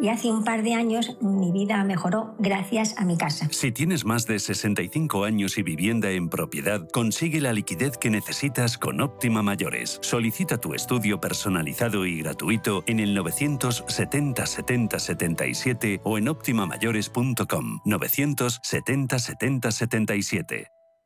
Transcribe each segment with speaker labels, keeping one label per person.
Speaker 1: y hace un par de años mi vida mejoró gracias a mi casa.
Speaker 2: Si tienes más de 65 años y vivienda en propiedad, consigue la liquidez que necesitas con Óptima Mayores. Solicita tu estudio personalizado y gratuito en el 970 70 77 o en optimamayores.com 970 70 77.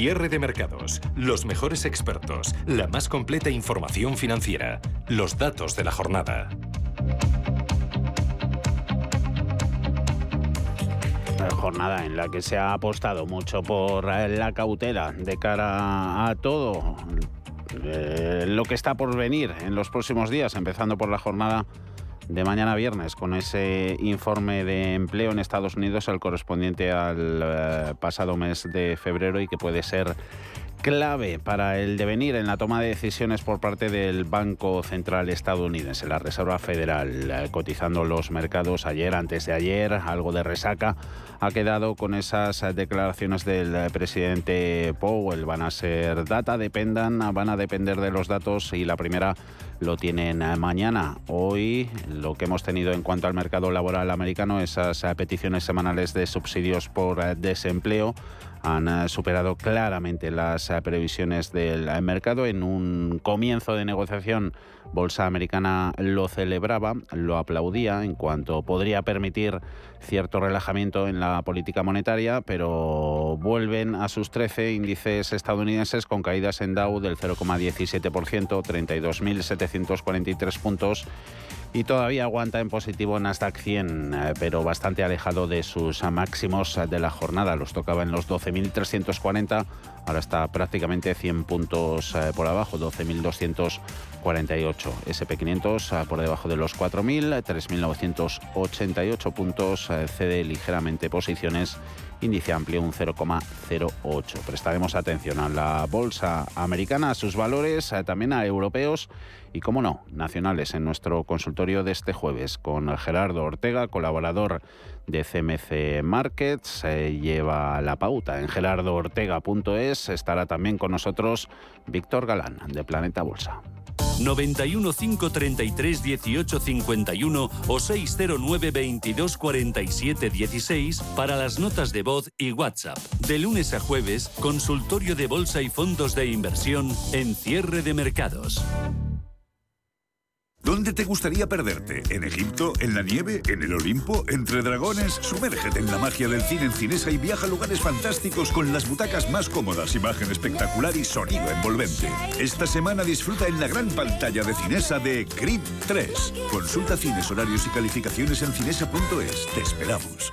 Speaker 3: Cierre de mercados, los mejores expertos, la más completa información financiera, los datos de la jornada.
Speaker 4: jornada en la que se ha apostado mucho por la cautela de cara a todo eh, lo que está por venir en los próximos días, empezando por la jornada de mañana viernes con ese informe de empleo en Estados Unidos, el correspondiente al eh, pasado mes de febrero y que puede ser clave para el devenir en la toma de decisiones por parte del Banco Central estadounidense, la Reserva Federal, eh, cotizando los mercados ayer, antes de ayer, algo de resaca ha quedado con esas declaraciones del presidente Powell. Van a ser data, dependan, van a depender de los datos y la primera lo tienen mañana. Hoy lo que hemos tenido en cuanto al mercado laboral americano, esas peticiones semanales de subsidios por desempleo han eh, superado claramente las eh, previsiones del eh, mercado. En un comienzo de negociación, Bolsa Americana lo celebraba, lo aplaudía en cuanto podría permitir cierto relajamiento en la política monetaria, pero vuelven a sus 13 índices estadounidenses con caídas en Dow del 0,17%, 32.743 puntos y todavía aguanta en positivo Nasdaq 100, eh, pero bastante alejado de sus máximos de la jornada. Los tocaba en los 12.340, ahora está prácticamente 100 puntos eh, por abajo, 12.248. SP500 eh, por debajo de los 4.000, 3.988 puntos, cede ligeramente posiciones índice amplio un 0,08. Prestaremos atención a la bolsa americana, a sus valores, también a europeos y, como no, nacionales en nuestro consultorio de este jueves con Gerardo Ortega, colaborador de CMC Markets. Se lleva la pauta en gerardoortega.es. Estará también con nosotros Víctor Galán de Planeta Bolsa.
Speaker 2: 91 533 18 51 o 609 22 47 16 para las notas de voz y WhatsApp. De lunes a jueves, consultorio de bolsa y fondos de inversión en cierre de mercados.
Speaker 5: ¿Dónde te gustaría perderte? ¿En Egipto? ¿En la nieve? ¿En el Olimpo? ¿Entre dragones? Sumérgete en la magia del cine en Cinesa y viaja a lugares fantásticos con las butacas más cómodas, imagen espectacular y sonido envolvente. Esta semana disfruta en la gran pantalla de Cinesa de Creed 3. Consulta cines, horarios y calificaciones en cinesa.es. Te esperamos.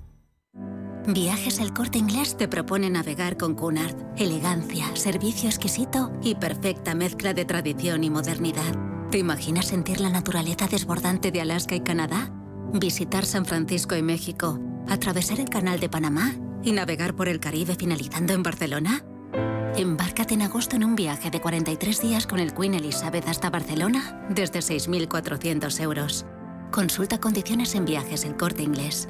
Speaker 6: Viajes El Corte Inglés te propone navegar con Cunard. Elegancia, servicio exquisito y perfecta mezcla de tradición y modernidad. ¿Te imaginas sentir la naturaleza desbordante de Alaska y Canadá? Visitar San Francisco y México, atravesar el Canal de Panamá y navegar por el Caribe finalizando en Barcelona. Embárcate en agosto en un viaje de 43 días con el Queen Elizabeth hasta Barcelona desde 6.400 euros. Consulta condiciones en viajes El Corte Inglés.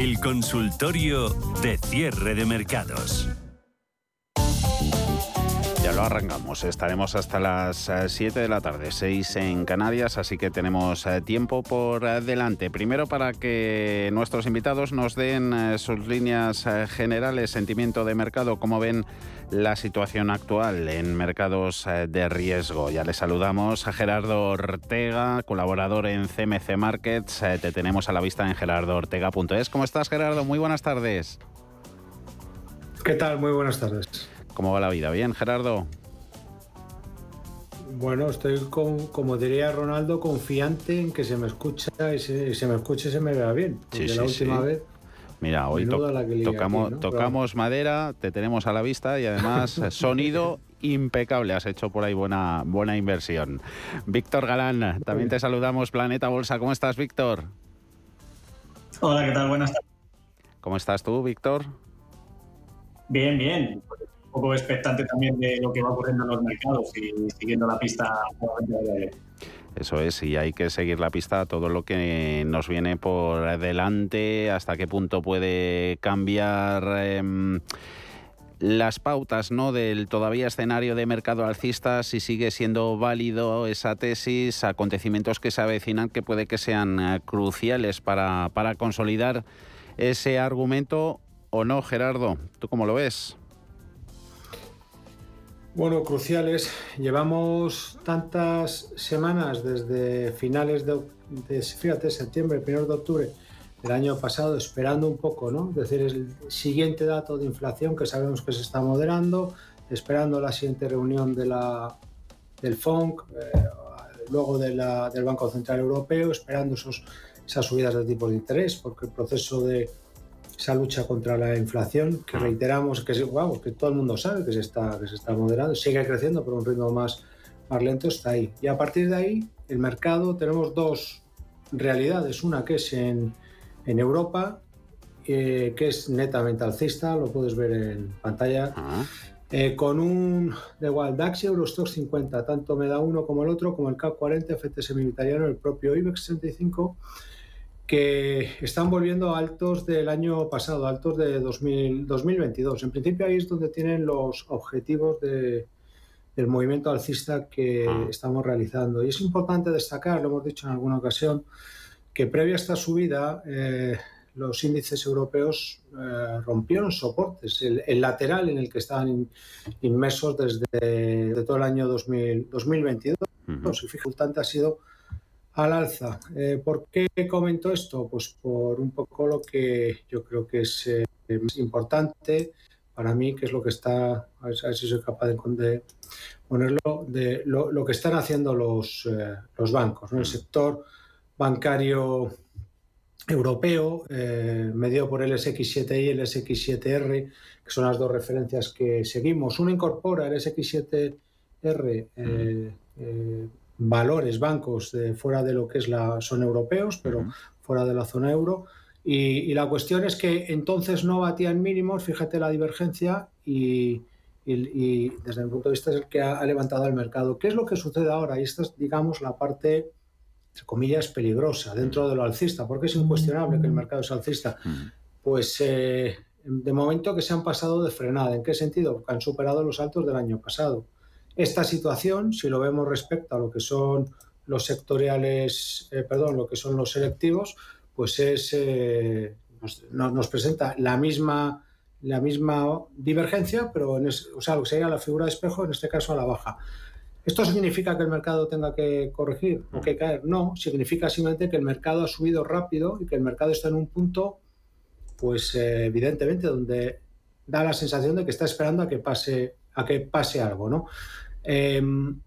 Speaker 2: El consultorio de cierre de mercados.
Speaker 4: Lo arrancamos, estaremos hasta las 7 de la tarde, 6 en Canarias, así que tenemos eh, tiempo por delante. Primero para que nuestros invitados nos den eh, sus líneas eh, generales, sentimiento de mercado, cómo ven la situación actual en mercados de riesgo. Ya le saludamos a Gerardo Ortega, colaborador en CMC Markets. Te tenemos a la vista en gerardoortega.es. ¿Cómo estás, Gerardo? Muy buenas tardes.
Speaker 7: ¿Qué tal? Muy buenas tardes.
Speaker 4: ¿Cómo va la vida? ¿Bien, Gerardo?
Speaker 7: Bueno, estoy con, como diría Ronaldo, confiante en que se me escucha y se, me escuche y se me vea bien.
Speaker 4: Sí,
Speaker 7: la última vez.
Speaker 4: Mira, hoy tocamos, tocamos madera, te tenemos a la vista y además sonido impecable. Has hecho por ahí buena, buena inversión. Víctor Galán, también te saludamos, Planeta Bolsa. ¿Cómo estás, Víctor?
Speaker 8: Hola, ¿qué tal? Buenas tardes.
Speaker 4: ¿Cómo estás tú, Víctor?
Speaker 8: Bien, bien. Un poco expectante también de lo que va ocurriendo en los mercados y siguiendo la pista.
Speaker 4: Eso es, y hay que seguir la pista, todo lo que nos viene por delante, hasta qué punto puede cambiar em, las pautas ¿no? del todavía escenario de mercado alcista, si sigue siendo válido esa tesis, acontecimientos que se avecinan que puede que sean eh, cruciales para, para consolidar ese argumento o no, Gerardo. ¿Tú cómo lo ves?
Speaker 7: Bueno, cruciales. Llevamos tantas semanas desde finales de, fíjate, septiembre, primero de octubre del año pasado, esperando un poco, ¿no? Es decir, el siguiente dato de inflación que sabemos que se está moderando, esperando la siguiente reunión de la, del FONC, eh, luego de la, del Banco Central Europeo, esperando esos, esas subidas de tipos de interés, porque el proceso de esa lucha contra la inflación, que reiteramos que, vamos, que todo el mundo sabe que se, está, que se está moderando, sigue creciendo por un ritmo más, más lento, está ahí. Y a partir de ahí, el mercado, tenemos dos realidades. Una que es en, en Europa, eh, que es netamente alcista, lo puedes ver en pantalla, eh, con un, de igual, DAX y Eurostox 50, tanto me da uno como el otro, como el CAC 40, FTSE Militariano, el propio IBEX 65 que están volviendo altos del año pasado, altos de 2022. En principio ahí es donde tienen los objetivos del movimiento alcista que ah. estamos realizando. Y es importante destacar, lo hemos dicho en alguna ocasión, que previa a esta subida eh, los índices europeos eh, rompieron soportes, el, lateral en el que estaban inmersos desde, todo el año 2022. Uh -huh. ha sido al alza. Eh, ¿Por qué comento esto? Pues por un poco lo que yo creo que es eh, importante para mí, que es lo que está, a ver, si soy capaz de, ponerlo, de lo, que están haciendo los, eh, los bancos, el sector bancario europeo, eh, medido por el SX7i y el SX7R, que son las dos referencias que seguimos. Uno incorpora el SX7R eh, eh, valores, bancos de, fuera de lo que es la, son europeos, pero fuera de la zona euro. Y, la cuestión es que entonces no batían mínimos, fíjate la divergencia, y, desde mi punto de vista es el que ha, levantado el mercado. ¿Qué es lo que sucede ahora? Y esta es, digamos, la parte entre comillas, peligrosa dentro de lo alcista, porque es incuestionable que el mercado es alcista. Pues eh, de momento que se han pasado de frenada. ¿En qué sentido? Que han superado los altos del año pasado. Esta situación, si lo vemos respecto a lo que son los sectoriales, eh, perdón, lo que son los selectivos, pues es, eh, nos, presenta la misma, la misma divergencia, pero en o sea, lo que sería la figura de espejo, en este caso a la baja. ¿Esto significa que el mercado tenga que corregir o que caer? No, significa simplemente que el mercado ha subido rápido y que el mercado está en un punto, pues eh, evidentemente, donde da la sensación de que está esperando a que pase, a que pase algo, ¿no? Em,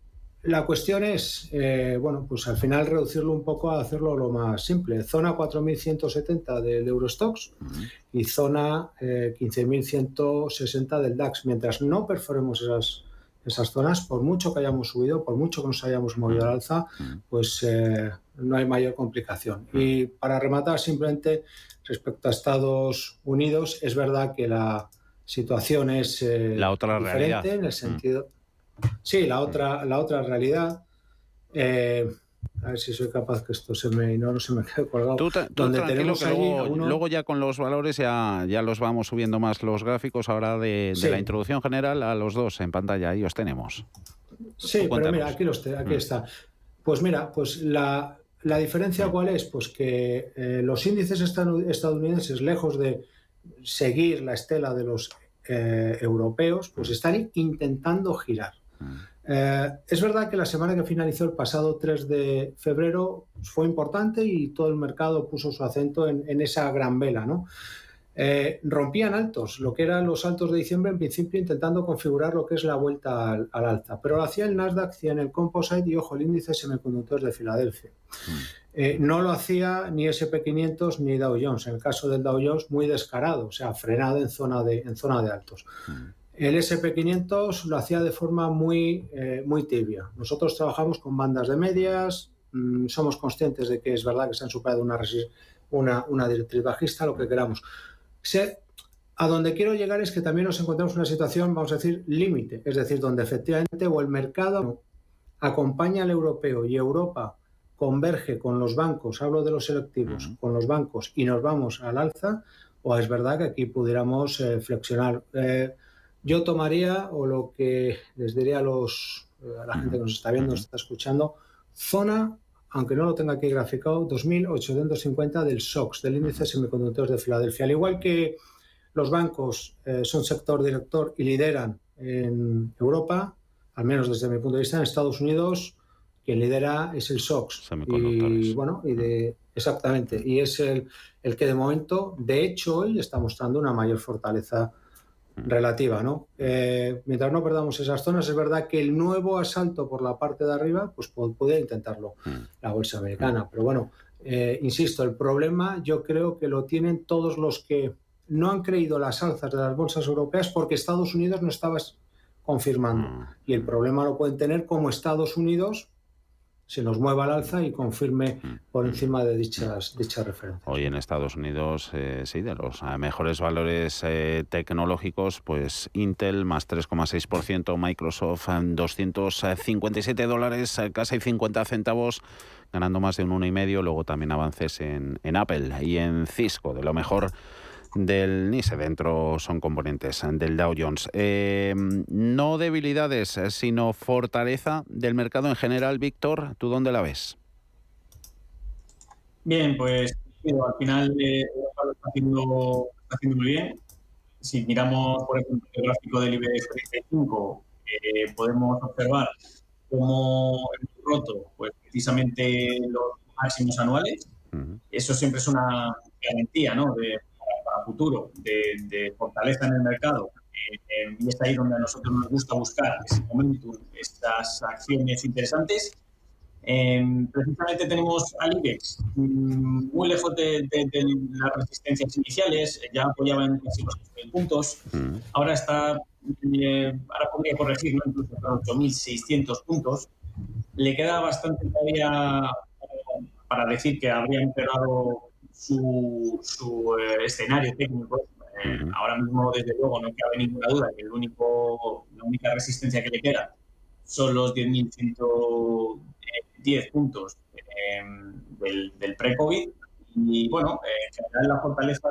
Speaker 7: la cuestión es, eh, bueno, pues al final reducirlo un poco a hacerlo lo más simple. Zona 4.170 del Eurostox y zona 15.160 eh, del DAX. Mientras no perforemos esas esas zonas, por mucho que hayamos subido, por mucho que nos hayamos movido al alza, pues eh, no hay mayor complicación. Y para rematar, simplemente respecto a Estados Unidos, es verdad que la situación es
Speaker 4: eh, la otra diferente realidad.
Speaker 7: en el sentido. Sí, la otra, la otra realidad. Eh, a ver si soy capaz que esto se me no, se me quede colgado.
Speaker 4: Tú, donde tenemos que luego, ya con los valores ya, ya los vamos subiendo más los gráficos ahora de, la introducción general a los dos en pantalla, ahí os tenemos.
Speaker 7: Sí, pero mira, aquí, los, aquí mm. está. Pues mira, pues la, la diferencia cuál es? Pues que eh, los índices estadounidenses, lejos de seguir la estela de los eh, europeos, pues mm. están intentando girar. Mm. Eh, es verdad que la semana que finalizó el pasado 3 de febrero fue importante y todo el mercado puso su acento en, esa gran vela, ¿no? Eh, rompían altos, lo que eran los altos de diciembre, en principio intentando configurar lo que es la vuelta al, alza, pero lo hacía el Nasdaq, hacía en el Composite y, ojo, el índice semiconductores de Filadelfia. Mm. Eh, no lo hacía ni SP500 ni Dow Jones. En el caso del Dow Jones, muy descarado, o sea, frenado en zona de, en zona de altos. Mm. El SP500 lo hacía de forma muy, eh, muy tibia. Nosotros trabajamos con bandas de medias, mm, somos conscientes de que es verdad que se han superado una, una, una directriz bajista, lo que queramos. a donde quiero llegar es que también nos encontramos en una situación, vamos a decir, límite, es decir, donde efectivamente o el mercado acompaña al europeo y Europa converge con los bancos, hablo de los selectivos, con los bancos y nos vamos al alza, o es verdad que aquí pudiéramos eh, flexionar. Eh, yo tomaría, o lo que les diría a, los, a la gente que nos está viendo, nos está escuchando, zona, aunque no lo tenga aquí graficado, 2.850 del SOX, del índice de semiconductores de Filadelfia. Al igual que los bancos eh, son sector director y lideran en Europa, al menos desde mi punto de vista, en Estados Unidos, quien lidera es el SOX. Y bueno, y de, exactamente. Y es el, el que de momento, de hecho, hoy está mostrando una mayor fortaleza relativa, ¿no? Eh, mientras no perdamos esas zonas, es verdad que el nuevo asalto por la parte de arriba, pues podría intentarlo mm. la bolsa americana. Mm. Pero bueno, eh, insisto, el problema yo creo que lo tienen todos los que no han creído las alzas de las bolsas europeas porque Estados Unidos no estaba confirmando. Mm. Y el problema lo pueden tener como Estados Unidos se nos mueva al alza y confirme mm. por encima de dichas, dichas referencias.
Speaker 4: Hoy en Estados Unidos, eh, sí, de los eh, mejores valores eh, tecnológicos, pues Intel más 3,6%, Microsoft 257 dólares, casi 50 centavos, ganando más de un 1,5%, luego también avances en, en Apple y en Cisco, de lo mejor del NISE dentro son componentes del Dow Jones. Eh, no debilidades, sino fortaleza del mercado en general. Víctor, ¿tú dónde la ves?
Speaker 8: Bien, pues al final eh, está, haciendo, está haciendo muy bien. Si miramos, por ejemplo, el gráfico del IBEX 35, eh, podemos observar cómo hemos roto pues, precisamente los máximos anuales. Eso siempre es una garantía ¿no? de, futuro de, fortaleza en el mercado, eh, eh, y es ahí donde a nosotros nos gusta buscar ese momento, estas acciones interesantes. Em, precisamente tenemos al IBEX mm, muy lejos de, las resistencias iniciales, ya apoyaba en casi los puntos, mm. ahora está, eh, ahora podría corregir, ¿no? incluso 8.600 puntos. Le queda bastante todavía para decir que habría empeorado su, su eh, escenario técnico. Eh, ahora mismo, desde luego, no cabe ninguna duda que el único, la única resistencia que le queda son los 10.110 puntos em, del, del pre-COVID. Y bueno, en general la fortaleza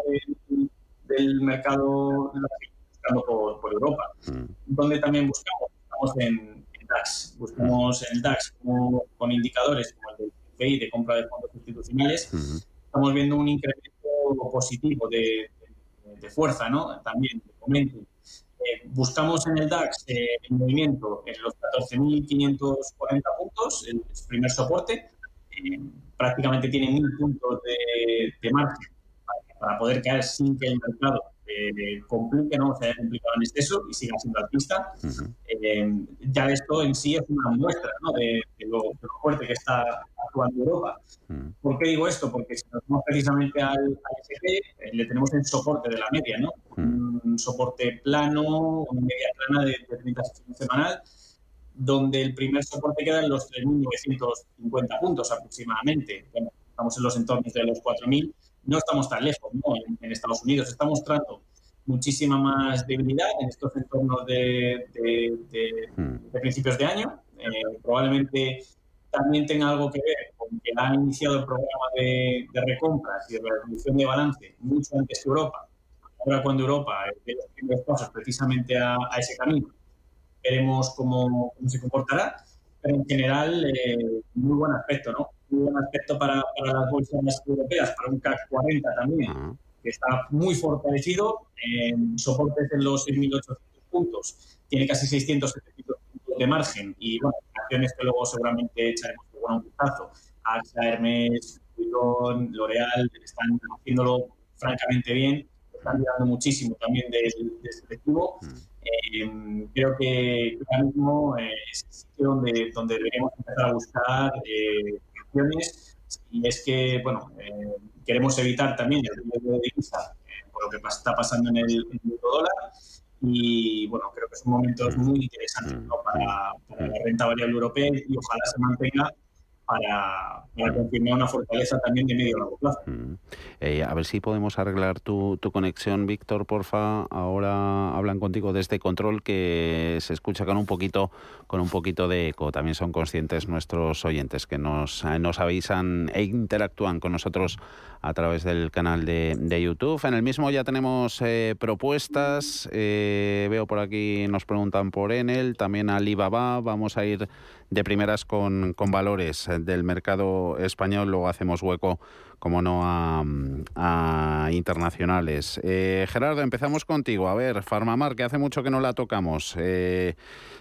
Speaker 8: del mercado la buscando por, por Europa, donde también buscamos, buscamos en, DAX, buscamos en el DAX con indicadores como el del PCI de compra de fondos institucionales, estamos viendo un incremento positivo de, de, fuerza, ¿no? También, de momento. Eh, buscamos en el DAX eh, el movimiento en los 14.540 puntos, el primer soporte. Eh, prácticamente tiene 1.000 puntos de, de margen para, poder caer sin que el mercado eh, complique, ¿no? se haya complicado en exceso y siga siendo alpista. ya esto en sí es una muestra ¿no? de, lo, fuerte que está actuando Europa. ¿Por qué digo esto? Porque si nos vamos precisamente al, al le tenemos el soporte de la media, ¿no? Un soporte plano, una media plana de, de 30 semanal, donde el primer soporte queda en los 3.950 puntos aproximadamente. Bueno, estamos en los entornos de los 4.000 no estamos tan lejos ¿no? en, Estados Unidos. Está mostrando muchísima más debilidad en estos entornos de, de, principios de año. Eh, probablemente también tenga algo que ver con que ha iniciado el programa de, recompras y de reducción de balance mucho antes que Europa. Ahora cuando Europa dé los primeros pasos precisamente a, ese camino, veremos cómo, cómo, se comportará. Pero en general, eh, muy buen aspecto, ¿no? Buen aspecto para, para, las bolsas europeas, para un CAC 40 también, que está muy fortalecido, en soportes en los 6.800 puntos, tiene casi 600 700 puntos de margen y bueno, acciones que luego seguramente echaremos un vistazo. AXA, Hermes, L'Oreal, están haciéndolo francamente bien, están mirando muchísimo también de, de este objetivo. Eh, creo que ahora mismo eh, es el sitio donde, donde deberíamos empezar a buscar eh, y es que, bueno, eh, queremos evitar también el riesgo de divisa eh, por lo que está pasando en el, en el dólar y, bueno, creo que son momentos muy interesantes para, para la renta variable europea y ojalá se mantenga para, confirmar una fortaleza también de medio largo plazo. Mm.
Speaker 4: Eh, a ver si podemos arreglar tu, conexión, Víctor, porfa. Ahora hablan contigo desde control que se escucha con un poquito con un poquito de eco. También son conscientes nuestros oyentes que nos, eh, nos avisan e interactúan con nosotros a través del canal de, YouTube. En el mismo ya tenemos eh, propuestas. veo por aquí, nos preguntan por Enel, también Alibaba. Vamos a ir de primeras con, con valores del mercado español, luego hacemos hueco, como no, a, internacionales. Eh, Gerardo, empezamos contigo. A ver, Farmamar, que hace mucho que no la tocamos. Eh,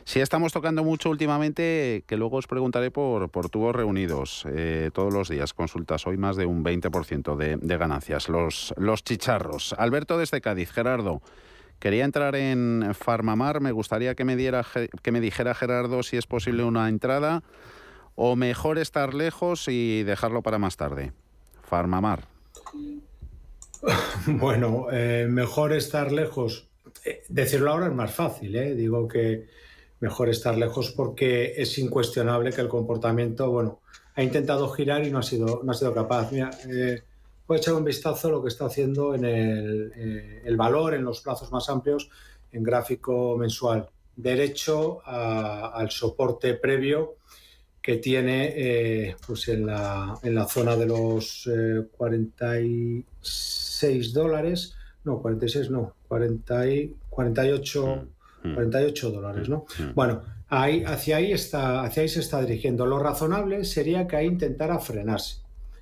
Speaker 4: si estamos tocando mucho últimamente, que luego os preguntaré por, por tubos reunidos eh, todos los días. Consultas hoy más de un 20% de, de ganancias. Los, los chicharros. Alberto desde Cádiz. Gerardo. Quería entrar en Farmamar, me gustaría que me, diera, que me dijera Gerardo si es posible una entrada o mejor estar lejos y dejarlo para más tarde. Farmamar.
Speaker 7: Bueno, eh, mejor estar lejos. Eh, decirlo ahora es más fácil, ¿eh? digo que mejor estar lejos porque es incuestionable que el comportamiento, bueno, ha intentado girar y no ha sido, no ha sido capaz. Mira, eh, a echar un vistazo a lo que está haciendo en el, eh, el valor en los plazos más amplios en gráfico mensual. Derecho al soporte previo que tiene eh, pues en, la, en, la, zona de los 46 eh, dólares, no, 46 no, 40 y, 48, 48 mm, mm. dólares, ¿no? Mm, bueno, ahí, hacia, ahí está, hacia ahí se está dirigiendo. Lo razonable sería que ahí intentara frenarse,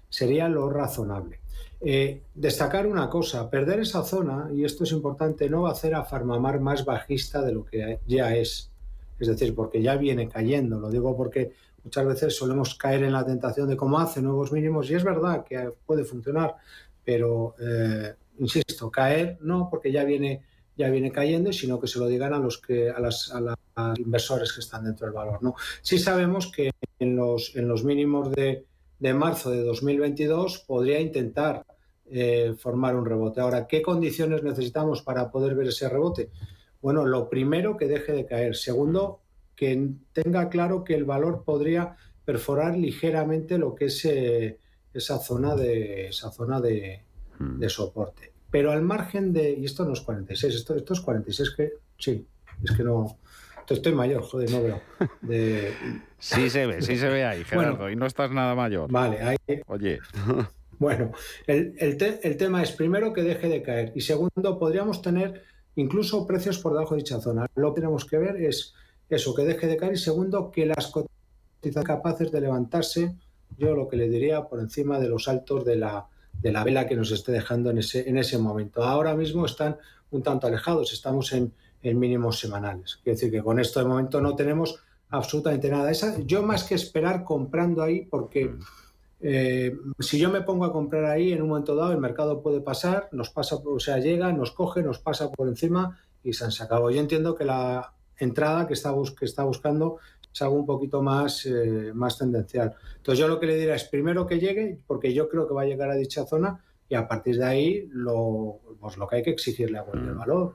Speaker 7: sería lo razonable. Eh, destacar una cosa, perder esa zona, y esto es importante, no va a hacer a Farmamar más bajista de lo que ya es. Es decir, porque ya viene cayendo. Lo digo porque muchas veces solemos caer en la tentación de cómo hace nuevos mínimos, y es verdad que puede funcionar, pero, eh, insisto, caer no, porque ya viene, ya viene cayendo, sino que se lo digan a los que a las, a los inversores que están dentro del valor. ¿no? Sí sabemos que en los, en los mínimos de, de marzo de 2022 podría intentar eh, formar un rebote. Ahora, ¿qué condiciones necesitamos para poder ver ese rebote? Bueno, lo primero, que deje de caer. Segundo, que tenga claro que el valor podría perforar ligeramente lo que es eh, esa zona de esa zona de, de, soporte. Pero al margen de. Y esto no es 46, esto, esto es 46 que. Sí, es que no. Estoy mayor, joder, no veo. De...
Speaker 4: Sí se ve, sí se ve ahí, Gerardo, y no estás nada mayor.
Speaker 7: Vale, ahí.
Speaker 4: Oye.
Speaker 7: Bueno, el, el, te, el, tema es primero que deje de caer y segundo, podríamos tener incluso precios por debajo de dicha zona. Lo que tenemos que ver es eso, que deje de caer y segundo, que las cotizas capaces de levantarse, yo lo que le diría por encima de los altos de la, de la vela que nos esté dejando en ese, en ese momento. Ahora mismo están un tanto alejados, estamos en, en mínimos semanales. Quiere decir que con esto de momento no tenemos absolutamente nada. Esa, yo más que esperar comprando ahí, porque eh, si yo me pongo a comprar ahí, en un momento dado el mercado puede pasar, nos pasa, o sea, llega, nos coge, nos pasa por encima y se han sacado. Yo entiendo que la entrada que está, que está buscando es algo un poquito más, eh, más tendencial. Entonces yo lo que le diría es primero que llegue, porque yo creo que va a llegar a dicha zona y a partir de ahí lo, pues lo que hay que exigirle a cualquier valor,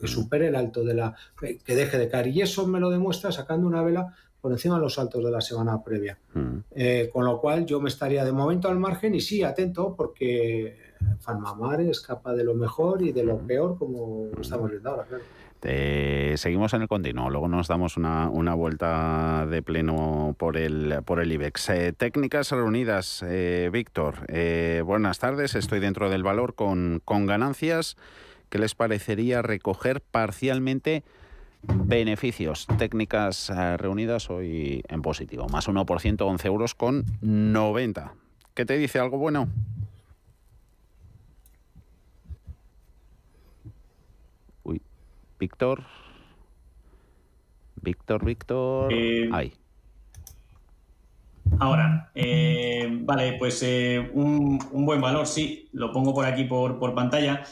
Speaker 7: que supere el alto de la, que deje de caer. Y eso me lo demuestra sacando una vela por encima de los altos de la semana previa. Mm. Eh, con lo cual yo me estaría de momento al margen y sí, atento, porque Farmamar escapa de lo mejor y de lo peor, como estamos viendo ahora. Claro.
Speaker 4: Eh, seguimos en el continuo, luego nos damos una, una, vuelta de pleno por el, por el IBEX. Eh, técnicas reunidas, eh, Víctor. Eh, buenas tardes, estoy dentro del valor con, con ganancias. ¿Qué les parecería recoger parcialmente beneficios? Técnicas eh, reunidas hoy en positivo, más 1%, 11 euros con 90. ¿Qué te dice algo bueno? Víctor. Víctor, Víctor.
Speaker 8: Eh,
Speaker 4: Ahí.
Speaker 8: Ahora, eh, vale, pues eh, un, un, buen valor, sí, lo pongo por aquí por, por pantalla.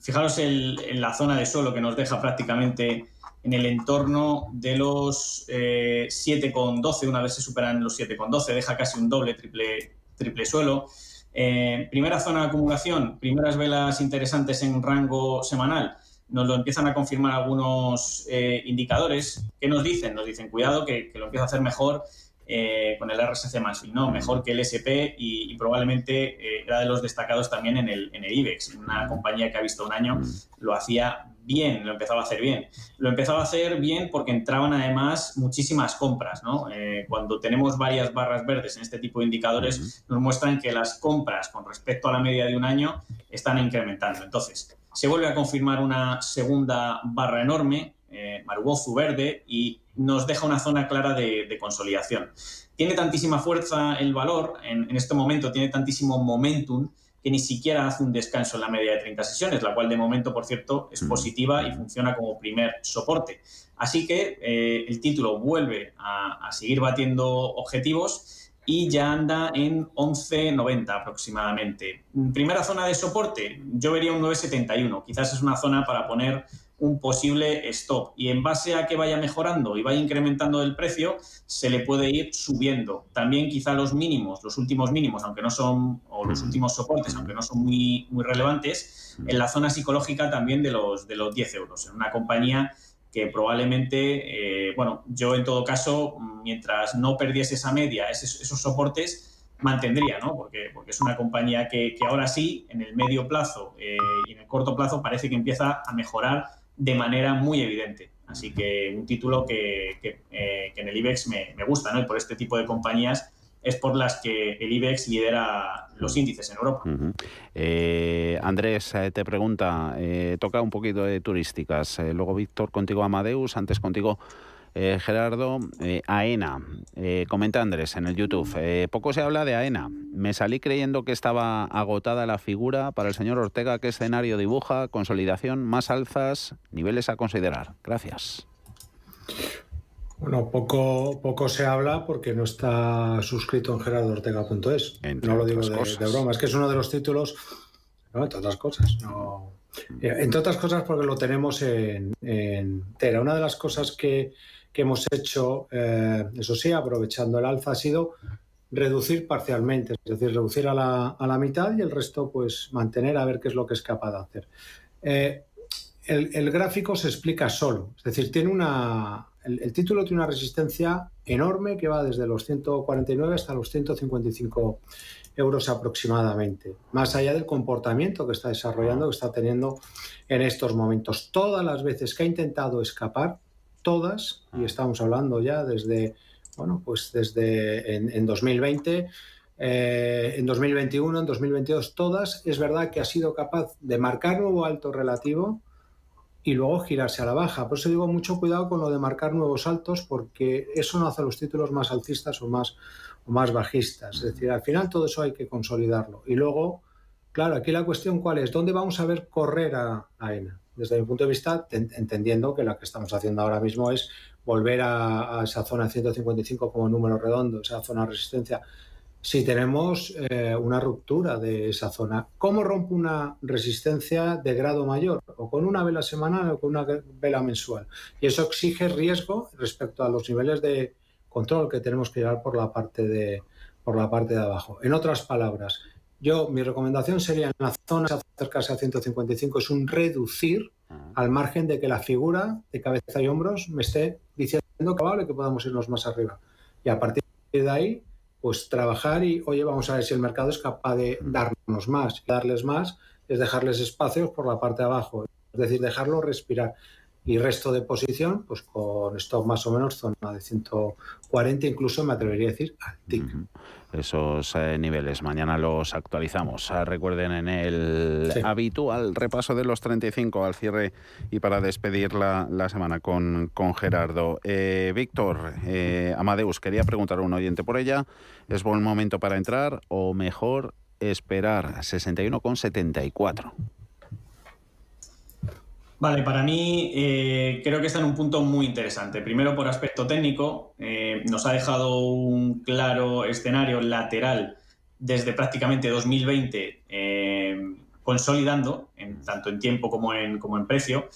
Speaker 8: Fijaros el, en la zona de suelo que nos deja prácticamente en el entorno de los 7,12, una vez se superan los 7,12, deja casi un doble, triple, triple suelo. primera zona de acumulación, primeras velas interesantes en rango semanal nos lo empiezan a confirmar algunos eh, indicadores. ¿Qué nos dicen? Nos dicen, cuidado, que, que lo empieza a hacer mejor eh, con el RSC Mansfield, ¿no? Mejor que el SP y, y probablemente eh, era de los destacados también en el, en el IBEX, una compañía que ha visto un año, lo hacía bien, lo empezaba a hacer bien. Lo empezaba a hacer bien porque entraban además muchísimas compras, ¿no? Eh, cuando tenemos varias barras verdes en este tipo de indicadores, nos muestran que las compras con respecto a la media de un año están incrementando. Entonces, se vuelve a confirmar una segunda barra enorme, eh, Marubozu verde, y nos deja una zona clara de, de consolidación. Tiene tantísima fuerza el valor, en, en, este momento tiene tantísimo momentum, que ni siquiera hace un descanso en la media de 30 sesiones, la cual de momento, por cierto, es positiva y funciona como primer soporte. Así que eh, el título vuelve a, a seguir batiendo objetivos y ya anda en 11,90 aproximadamente. Primera zona de soporte, yo vería un 9,71. Quizás es una zona para poner un posible stop. Y en base a que vaya mejorando y vaya incrementando el precio, se le puede ir subiendo. También quizá los mínimos, los últimos mínimos, aunque no son, o los últimos soportes, aunque no son muy, muy relevantes, en la zona psicológica también de los, de los 10 euros. En una compañía que probablemente, eh, bueno, yo en todo caso, mientras no perdiese esa media, esos, esos soportes, mantendría, ¿no? Porque, porque es una compañía que, ahora sí, en el medio plazo eh, y en el corto plazo, parece que empieza a mejorar de manera muy evidente. Así que un título que, que, eh, que en el IBEX me, me, gusta, ¿no? Y por este tipo de compañías es por las que el IBEX lidera los índices en Europa.
Speaker 4: Uh -huh. eh, Andrés eh, te pregunta, eh, toca un poquito de turísticas. Eh, luego Víctor contigo Amadeus, antes contigo Gerardo, AENA, comenta Andrés en el YouTube, poco se habla de AENA. Me salí creyendo que estaba agotada la figura. Para el señor Ortega, ¿qué escenario dibuja? Consolidación, más alzas, niveles a considerar. Gracias.
Speaker 7: Bueno, poco, poco se habla porque no está suscrito en gerardoortega.es. No lo digo de, de, broma, es que es uno de los títulos, no, entre otras cosas, no, Eh, entre otras cosas porque lo tenemos en, Tera. Una de las cosas que, hemos hecho, eh, eso sí, aprovechando el alza, ha sido reducir parcialmente, es decir, reducir a la, mitad y el resto pues mantener a ver qué es lo que es capaz de hacer. Eh, el, gráfico se explica solo, es decir, tiene una, el, título tiene una resistencia enorme que va desde los 149 hasta los 155 euros aproximadamente, más allá del comportamiento que está desarrollando, que está teniendo en estos momentos. Todas las veces que ha intentado escapar, todas, y estamos hablando ya desde, bueno, pues desde en, 2020, eh, en 2021, en 2022, todas, es verdad que ha sido capaz de marcar nuevo alto relativo, y luego girarse a la baja. Por eso digo mucho cuidado con lo de marcar nuevos altos porque eso no hace los títulos más alcistas o más, o más bajistas. Es decir, al final todo eso hay que consolidarlo. Y luego, claro, aquí la cuestión cuál es, ¿dónde vamos a ver correr a, ENA? Desde mi punto de vista, entendiendo que lo que estamos haciendo ahora mismo es volver a, a esa zona 155 como número redondo, esa zona de resistencia si tenemos eh, una ruptura de esa zona. ¿Cómo rompe una resistencia de grado mayor? ¿O con una vela semanal o con una vela mensual? Y eso exige riesgo respecto a los niveles de control que tenemos que llevar por la parte de, por la parte de abajo. En otras palabras, yo mi recomendación sería en la zona acercarse a 155 es un reducir ah. al margen de que la figura de cabeza y hombros me esté diciendo que vale que podamos irnos más arriba. Y a partir de ahí pues trabajar y, oye, vamos a ver si el mercado es capaz de darnos más. Darles más es dejarles espacios por la parte de abajo, es decir, dejarlo respirar. Y resto de posición, pues con stop más o menos zona de 140, incluso me atrevería a decir al TIC
Speaker 4: esos eh, niveles. Mañana los actualizamos. Ah, recuerden en el habitual repaso de los 35 al cierre y para despedir la, semana con, con Gerardo. Eh, Víctor, eh, Amadeus, quería preguntar a un oyente por ella. ¿Es buen momento para entrar o mejor esperar 61,74?
Speaker 8: Vale, para mí eh, creo que está en un punto muy interesante. Primero por aspecto técnico, eh, nos ha dejado un claro escenario lateral desde prácticamente 2020 eh, consolidando, tanto en tiempo como en, como en precio.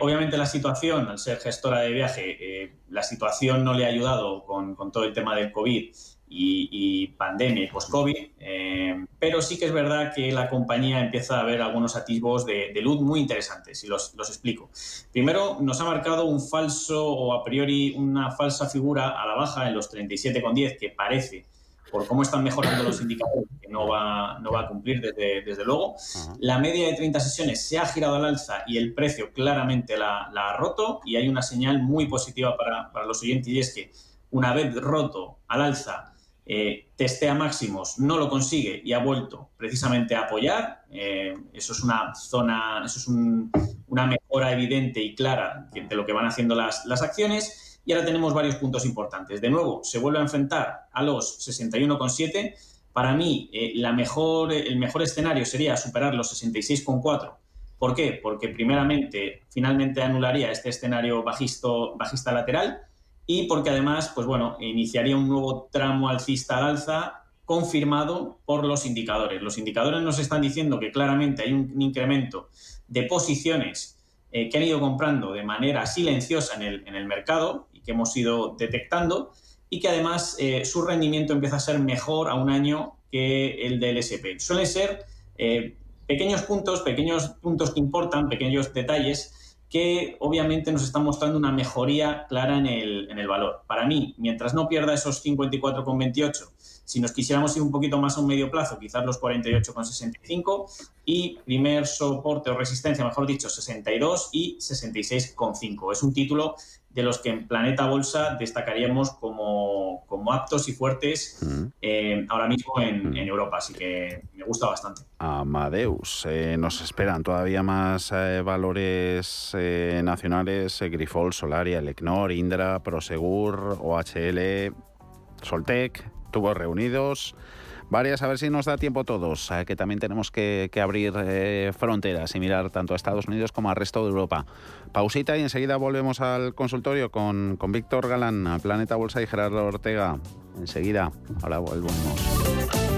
Speaker 8: obviamente la situación, al ser gestora de viaje, la situación no le ha ayudado con, con todo el tema del COVID y, pandemia y post-COVID, eh, pero sí que es verdad que la compañía empieza a ver algunos atisbos de, luz muy interesantes, y los, los, explico. Primero, nos ha marcado un falso o a priori una falsa figura a la baja en los 37,10 que parece, por cómo están mejorando los indicadores, que no va, no va a cumplir desde, desde luego. La media de 30 sesiones se ha girado al alza y el precio claramente la, la ha roto y hay una señal muy positiva para, para los oyentes y es que una vez roto al alza eh, testea máximos, no lo consigue y ha vuelto precisamente a apoyar. Eh, eso es una zona, eso es una mejora evidente y clara de lo que van haciendo las, las, acciones. Y ahora tenemos varios puntos importantes. De nuevo, se vuelve a enfrentar a los 61,7. Para mí, eh, la mejor, el mejor escenario sería superar los 66,4. ¿Por qué? Porque primeramente, finalmente anularía este escenario bajisto, bajista lateral y porque además, pues bueno, iniciaría un nuevo tramo alcista al alza confirmado por los indicadores. Los indicadores nos están diciendo que claramente hay un, incremento de posiciones eh, que han ido comprando de manera silenciosa en el, en el, mercado y que hemos ido detectando y que además eh, su rendimiento empieza a ser mejor a un año que el del SP. Suelen ser eh, pequeños puntos, pequeños puntos que importan, pequeños detalles que obviamente nos está mostrando una mejoría clara en el, en el valor. Para mí, mientras no pierda esos 54,28, si nos quisiéramos ir un poquito más a un medio plazo, quizás los 48,65 y primer soporte o resistencia, mejor dicho, 62 y 66,5. Es un título de los que en Planeta Bolsa destacaríamos como, como aptos y fuertes mm. eh, ahora mismo en, mm. en, Europa, así que me gusta bastante.
Speaker 4: Amadeus, eh, nos esperan todavía más eh, valores nacionales, Grifol, Solaria, Elecnor, Indra, Prosegur, OHL, Soltec, tubos reunidos varias, a ver si nos da tiempo todos, que también tenemos que, abrir eh, fronteras y mirar tanto a Estados Unidos como al resto de Europa. Pausita y enseguida volvemos al consultorio con, con Víctor Galán, Planeta Bolsa y Gerardo Ortega. Enseguida, ahora volvemos.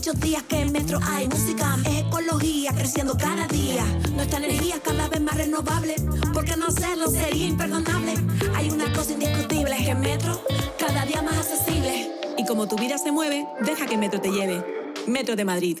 Speaker 9: Muchos días que en Metro hay música, es ecología creciendo cada día, nuestra energía cada vez más renovable, porque no hacerlo sería imperdonable. Hay una cosa indiscutible, es que Metro cada día más accesible.
Speaker 10: Y como tu vida se mueve, deja que Metro te lleve. Metro de Madrid.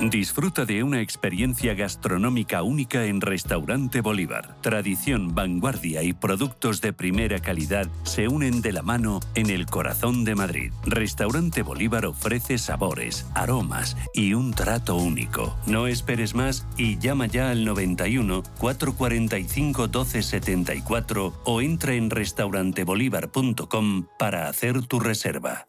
Speaker 2: Disfruta de una experiencia gastronómica única en Restaurante Bolívar. Tradición, vanguardia y productos de primera calidad se unen de la mano en el corazón de Madrid. Restaurante Bolívar ofrece sabores, aromas y un trato único. No esperes más y llama ya al 91 445 1274 o entra en restaurantebolívar.com para hacer tu reserva.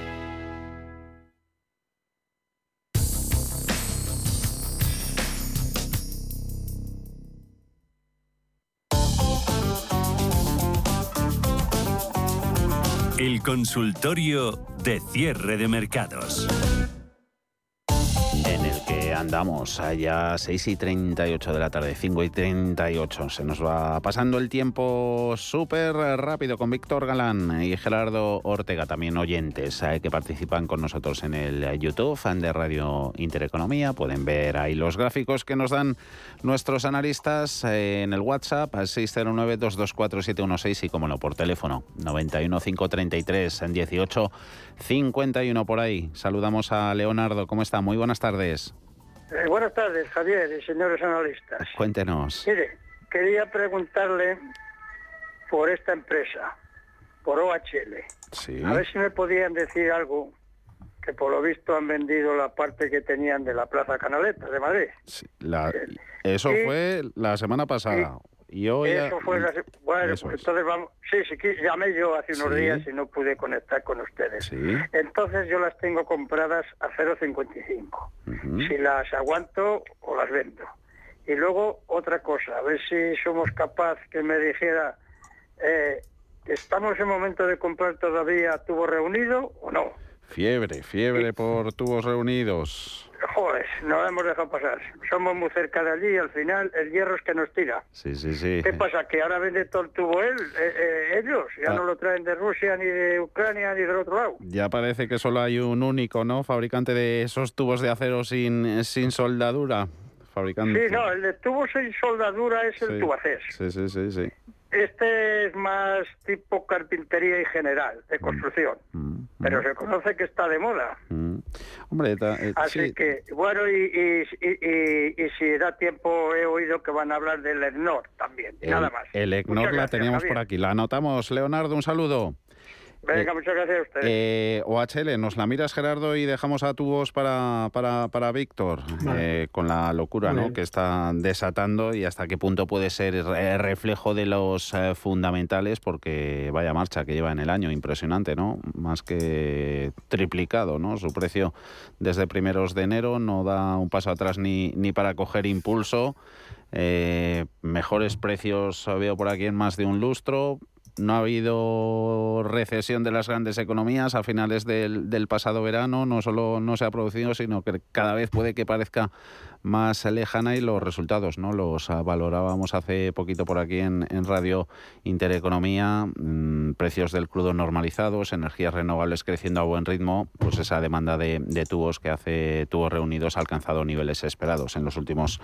Speaker 2: Consultorio de cierre de mercados.
Speaker 4: Que andamos allá 6 y 38 de la tarde, 5 y 38. Se nos va pasando el tiempo súper rápido con Víctor Galán y Gerardo Ortega, también oyentes eh, que participan con nosotros en el YouTube, fan de Radio Intereconomía. Pueden ver ahí los gráficos que nos dan nuestros analistas eh, en el WhatsApp 609-224-716 y como no, por teléfono 91 533 en 18 51 por ahí. Saludamos a Leonardo. ¿Cómo está? Muy buenas tardes.
Speaker 11: Eh, buenas tardes, Javier y señores analistas.
Speaker 4: Cuéntenos.
Speaker 11: Mire, quería preguntarle por esta empresa, por OHL.
Speaker 4: Sí.
Speaker 11: A ver si me podían decir algo que por lo visto han vendido la parte que tenían de la Plaza Canaleta de Madrid.
Speaker 4: La- eso
Speaker 11: y-
Speaker 4: fue la semana pasada. Y hoy
Speaker 11: Eso fue la... Bueno,
Speaker 4: Eso
Speaker 11: pues
Speaker 4: es.
Speaker 11: entonces vamos... Sí, sí, llamé yo hace unos
Speaker 4: Sí.
Speaker 11: días y no pude conectar con ustedes.
Speaker 4: Sí.
Speaker 11: Entonces yo las tengo compradas a 0,55.
Speaker 4: Ujú.
Speaker 11: Si las aguanto o las vendo. Y luego otra cosa, a ver si somos capaz que me dijera, eh, ¿estamos en momento de comprar todavía tubo reunido o no?
Speaker 4: Fiebre, fiebre por tubos reunidos.
Speaker 11: Joder, no la hemos dejado pasar. Somos muy cerca de allí y al final el hierro es que nos tira.
Speaker 4: Sí, sí, sí.
Speaker 11: ¿Qué pasa? ¿Que ahora vende todo el tubo él, eh, eh, ellos? Ya
Speaker 4: Ah.
Speaker 11: no lo traen de Rusia, ni de Ucrania, ni del otro lado.
Speaker 4: Ya parece que solo hay un único, ¿no? Fabricante de esos tubos de acero sin, sin soldadura. Fabricante.
Speaker 11: Sí, no, el de tubo sin soldadura es el tubacés.
Speaker 4: Sí, sí, sí, sí.
Speaker 11: Este es más tipo carpintería y general, de construcción. Pero se conoce que está de moda.
Speaker 4: Mm. Hombre, ta- eh,
Speaker 11: Así
Speaker 4: sí,
Speaker 11: que, bueno, y, y, y- y- si da tiempo, he oído que van a hablar del EGNOR también.
Speaker 4: el,
Speaker 11: Nada más.
Speaker 4: el EGNOR la teníamos
Speaker 11: Javier.
Speaker 4: por aquí. La anotamos. Leonardo, un saludo.
Speaker 11: Venga,
Speaker 4: Eh,
Speaker 11: muchas gracias a ustedes.
Speaker 4: Eh, OHL, nos la miras Gerardo y dejamos a tubos para, para, para Víctor,
Speaker 7: Vale.
Speaker 4: eh, con la locura ¿no? que está desatando y hasta qué punto puede ser reflejo de los eh, fundamentales, porque vaya marcha que lleva en el año, impresionante, ¿no? Más que triplicado, ¿no? Su precio desde primeros de enero no da un paso atrás ni, ni para coger impulso. Eh, mejores precios veo por aquí en más de un lustro. No ha habido recesión de las grandes economías a finales del, pasado verano, no solo no se ha producido, sino que cada vez puede que parezca más lejana y los resultados, ¿no? Los valorábamos hace poquito por aquí en, Radio Intereconomía, mm, precios del crudo normalizados, energías renovables creciendo a buen ritmo, pues esa demanda de, tubos que hace tubos reunidos ha alcanzado niveles esperados en los últimos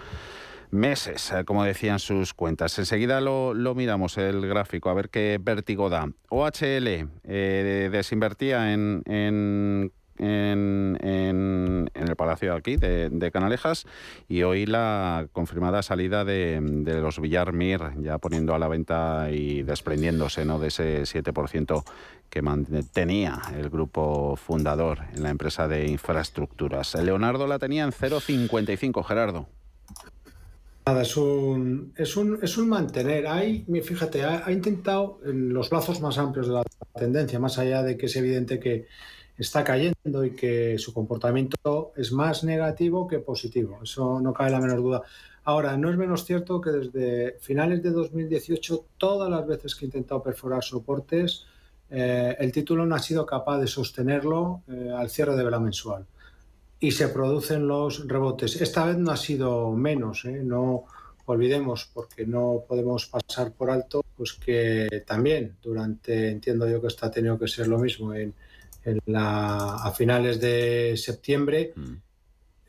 Speaker 4: meses, eh, como decían sus cuentas. Enseguida lo, miramos, el gráfico, a ver qué vértigo da. OHL eh, desinvertía en, en en, en, el Palacio de aquí, de, Canalejas, y hoy la confirmada salida de, los Villar Mir, ya poniendo a la venta y desprendiéndose ¿no? de ese 7% que mantenía el grupo fundador en la empresa de infraestructuras. Leonardo la tenía en 0,55, Gerardo.
Speaker 7: Nada, es un, es un, es un mantener. Hay, fíjate, ha intentado en los plazos más amplios de la tendencia, más allá de que es evidente que está cayendo y que su comportamiento es más negativo que positivo. Eso no cabe la menor duda. Ahora, no es menos cierto que desde finales de 2018, todas las veces que he intentado perforar soportes, eh, el título no ha sido capaz de sostenerlo eh, al cierre de vela mensual. Y se producen los rebotes. Esta vez no ha sido menos, ¿eh? no olvidemos, porque no podemos pasar por alto, pues que también durante, entiendo yo que esto ha tenido que ser lo mismo en a finales de septiembre. Mm.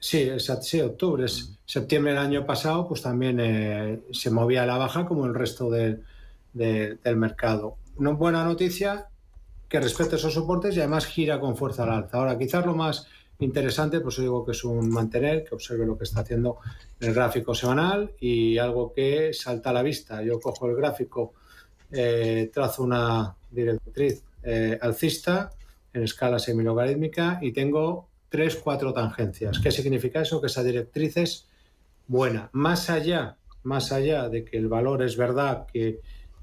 Speaker 7: Sí, sí, octubre, mm. septiembre del año pasado, pues también eh, se movía a la baja como el resto del mercado. Una buena noticia que respete esos soportes y además gira con fuerza al alza. Ahora, quizás lo más interesante, pues digo que es un mantener, que observe lo que está haciendo el gráfico semanal y algo que salta a la vista. Yo cojo el gráfico, eh, trazo una directriz eh, alcista en escala semilogarítmica y tengo tres, cuatro tangencias. ¿Qué significa eso? Que esa directriz es buena. Más allá, más allá de que el valor es verdad que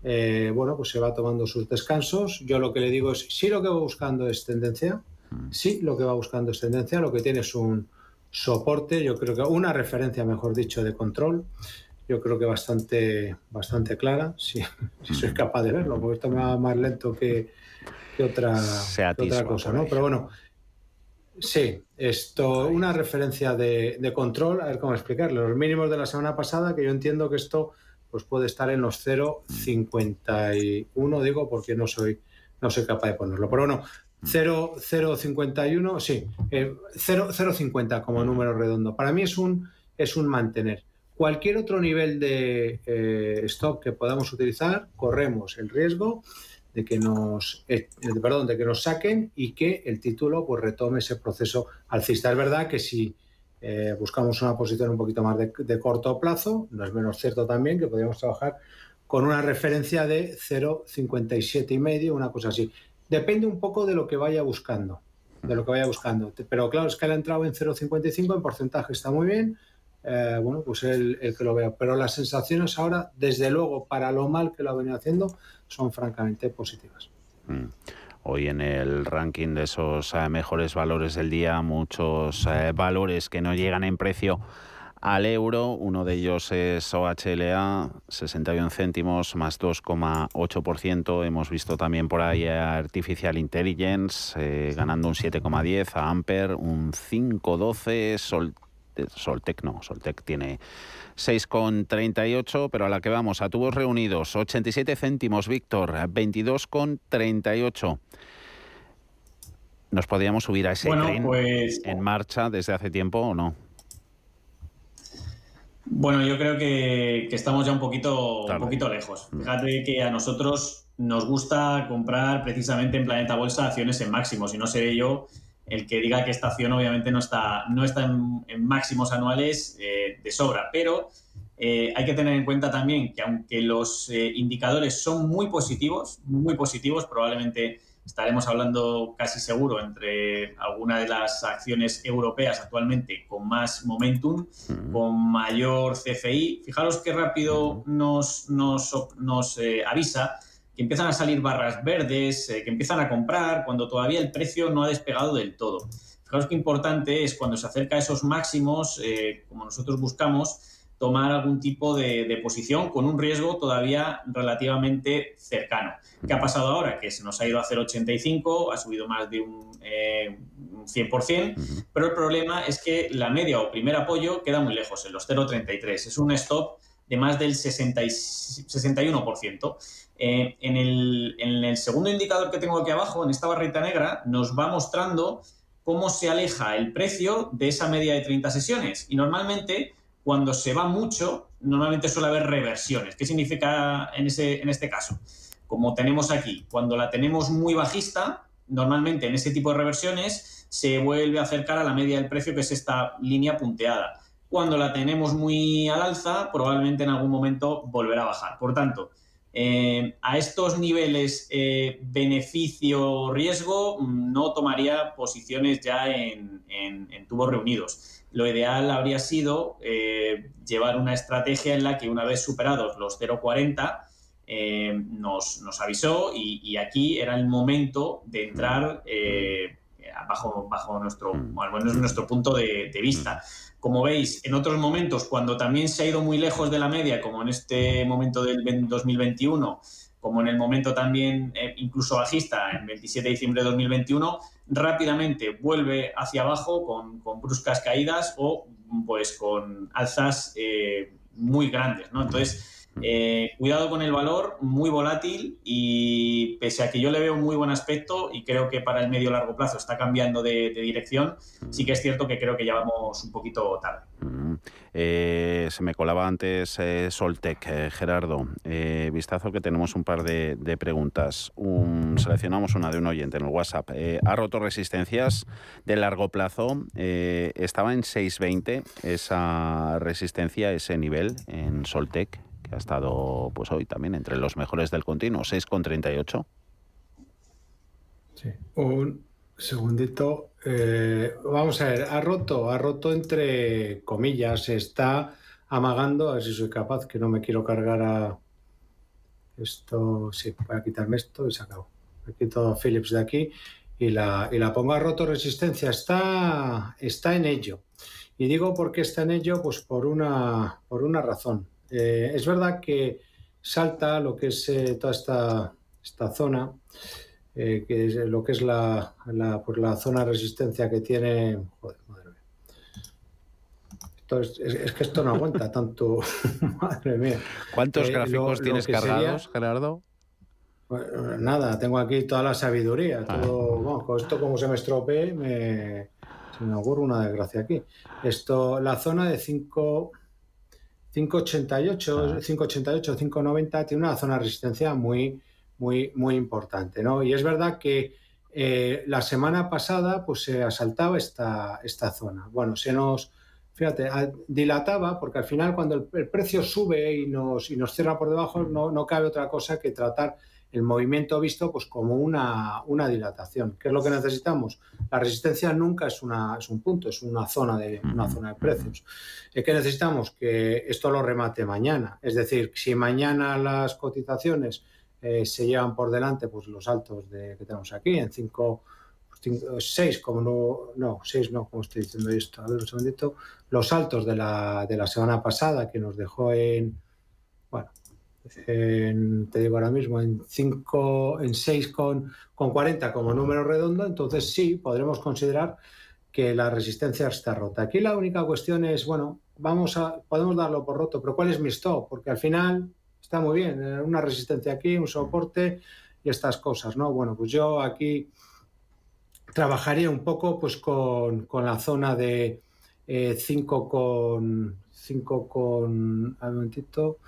Speaker 7: eh, bueno, pues se va tomando sus descansos, yo lo que le digo es, si lo que va buscando es tendencia. Sí lo que va buscando es tendencia, lo que tiene es un soporte, yo creo que una referencia, mejor dicho, de control, yo creo que bastante, bastante clara, si, si soy mm. capaz de verlo, porque esto me va más lento que, que otra, otra cosa, ¿no? Pero bueno, sí, esto, una referencia de, control, a ver cómo explicarlo. Los mínimos de la semana pasada, que yo entiendo que esto pues puede estar en los 0,51, digo, porque no soy, no soy capaz de ponerlo. Pero bueno, 0,51, sí, 0,50 eh, como número redondo. Para mí es un, es un mantener. Cualquier otro nivel de eh, stock que podamos utilizar, corremos el riesgo de que nos, eh, perdón, de que nos saquen y que el título pues retome ese proceso alcista. Es verdad que si eh, buscamos una posición un poquito más de, corto plazo, no es menos cierto también que podríamos trabajar con una referencia de 0,57 y medio, una cosa así. Depende un poco de lo que vaya buscando, de lo que vaya buscando. Pero claro, es que él ha entrado en 0,55, en porcentaje está muy bien, eh, bueno, pues el, que lo vea. Pero las sensaciones ahora, desde luego, para lo mal que lo ha venido haciendo, son francamente positivas.
Speaker 4: Mm. Hoy en el ranking de esos eh, mejores valores del día, muchos eh, valores que no llegan en precio al euro. Uno de ellos es OHLA, 61 céntimos más 2,8%. Hemos visto también por ahí Artificial Intelligence ganando un 7,10, a Amper un 5,12, Sol Soltec no, Soltec tiene 6,38, pero a la que vamos, a tubos reunidos, 87 céntimos, Víctor, 22,38. ¿Nos podríamos subir a ese tren pues- en marcha desde hace tiempo o no?
Speaker 8: Bueno, yo creo que, estamos ya un poquito, un poquito lejos. Mm. Fíjate que a nosotros nos gusta comprar precisamente en Planeta Bolsa acciones en máximos y no sé yo el que diga que esta acción obviamente no está, no está en, máximos anuales eh, de sobra, pero eh, hay que tener en cuenta también que aunque los eh, indicadores son muy positivos, muy positivos, probablemente estaremos hablando casi seguro entre alguna de las acciones europeas actualmente con más momentum, con mayor CFI. Fijaros qué rápido nos, nos, nos avisa que empiezan a salir barras verdes, eh, que empiezan a comprar cuando todavía el precio no ha despegado del todo. Fijaros que importante es cuando se acerca a esos máximos, eh, como nosotros buscamos, tomar algún tipo de, posición con un riesgo todavía relativamente cercano. ¿Qué ha pasado ahora? Que se nos ha ido a 0,85, ha subido más de un, 100%, eh, pero el problema es que la media o primer apoyo queda muy lejos, en los 0,33. Es un stop de más del 60 61%. Eh, en, el, en el segundo indicador que tengo aquí abajo, en esta barrita negra, nos va mostrando cómo se aleja el precio de esa media de 30 sesiones. Y normalmente cuando se va mucho, normalmente suele haber reversiones. ¿Qué significa en, ese, en este caso? Como tenemos aquí, cuando la tenemos muy bajista, normalmente en ese tipo de reversiones se vuelve a acercar a la media del precio, que es esta línea punteada. Cuando la tenemos muy al alza, probablemente en algún momento volverá a bajar. Por tanto, eh, a estos niveles eh, beneficio-riesgo no tomaría posiciones ya en tubos reunidos lo ideal habría sido eh, llevar una estrategia en la que una vez superados los 0,40 eh, nos, avisó y, aquí era el momento de entrar eh, bajo, bajo nuestro, bueno, nuestro punto de, vista. Como veis, en otros momentos, cuando también se ha ido muy lejos de la media, como en este momento del 2021, como en el momento también incluso bajista, en 27 de diciembre de 2021, rápidamente vuelve hacia abajo con, bruscas caídas o pues con alzas eh, muy grandes, ¿no? Entonces, eh, cuidado con el valor, muy volátil y pese a que yo le veo un muy buen aspecto y creo que para el medio largo plazo está cambiando de, dirección, sí que es cierto que creo que ya vamos un poquito tarde.
Speaker 4: Mm. Eh, se me colaba antes eh, Soltec, Gerardo. vistazo que tenemos un par de, preguntas. seleccionamos una de un oyente en el WhatsApp. ¿Ha roto resistencias de largo plazo? ¿Estaba en 6.20 esa resistencia, ese nivel en Soltec? Que ha estado pues hoy también entre los mejores del continuo, 6,38.
Speaker 7: Sí, un segundito. Eh, vamos a ver, ha roto, ha roto entre comillas, está amagando, a ver si soy capaz, que no me quiero cargar a esto, sí, voy a quitarme esto y se acabó. Me quito Philips de aquí y la, y la pongo a roto resistencia, está, está en ello. Y digo por qué está en ello, pues por una, por una razón. Eh, es verdad que salta lo que es eh, toda esta, esta zona, eh, que es lo que es la, la, pues la, zona de resistencia que tiene. Joder, madre mía. es, que esto no aguanta tanto. madre mía.
Speaker 4: ¿Cuántos gráficos tienes cargados, Gerardo?
Speaker 7: nada, tengo aquí toda la sabiduría. Ah. Todo, esto, como se me estropee, me, se me ocurre una desgracia aquí. Esto, la zona de 5. 588, 588, 590 tiene una zona de resistencia muy, muy, muy importante, ¿no? Y es verdad que eh, la semana pasada pues se asaltaba esta, esta zona. Bueno, se nos, fíjate, dilataba porque al final cuando el, precio sube y nos, y nos cierra por debajo no, no cabe otra cosa que tratar el movimiento visto pues como una, una, dilatación. ¿Qué es lo que necesitamos? La resistencia nunca es, una, es un punto, es una zona de, una zona de precios. ¿Qué necesitamos? Que esto lo remate mañana. Es decir, si mañana las cotizaciones eh, se llevan por delante pues los altos de, que tenemos aquí en 5... 6, como no, no, 6 no, como estoy diciendo esto, a ver un segundito, los altos de la, de la semana pasada que nos dejó en, bueno, te digo ahora mismo, en 5, en 6 con, con 40 como número redondo, entonces sí, podremos considerar que la resistencia está rota. Aquí la única cuestión es, bueno, vamos a, podemos darlo por roto, pero ¿cuál es mi stop? Porque al final está muy bien, eh, una resistencia aquí, un soporte y estas cosas, ¿no? Bueno, pues yo aquí trabajaría un poco pues con, con la zona de 5 eh, con 5 con un momentito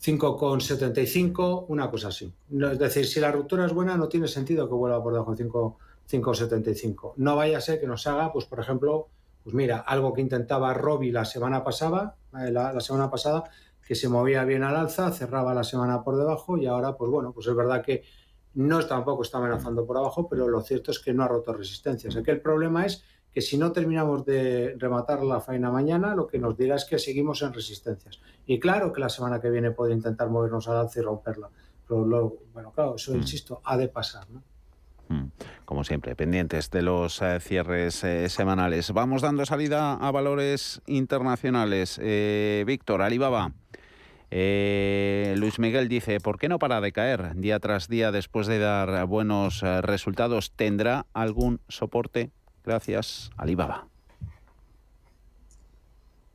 Speaker 7: 5,75, una cosa así. es decir, si la ruptura es buena, no tiene sentido que vuelva por debajo de 5,75. No vaya a ser que nos haga, pues por ejemplo, pues mira, algo que intentaba Robbie la semana pasada, eh, la, semana pasada, que se movía bien al alza, cerraba la semana por debajo y ahora, pues bueno, pues es verdad que no tampoco está amenazando por abajo, pero lo cierto es que no ha roto resistencias. Aquí el problema es que si no terminamos de rematar la faena mañana, lo que nos dirá es que seguimos en resistencias. Y claro que la semana que viene puede intentar movernos al alza y romperla. Pero bueno, claro, eso, mm. insisto, ha de pasar. ¿no?
Speaker 4: Mm, como siempre, pendientes de los eh, cierres eh, semanales. Vamos dando salida a valores internacionales. Eh, Víctor, Alibaba. Luis Miguel dice, ¿por qué no para de caer día tras día después de dar buenos resultados? ¿Tendrá algún soporte? Gracias, Alibaba.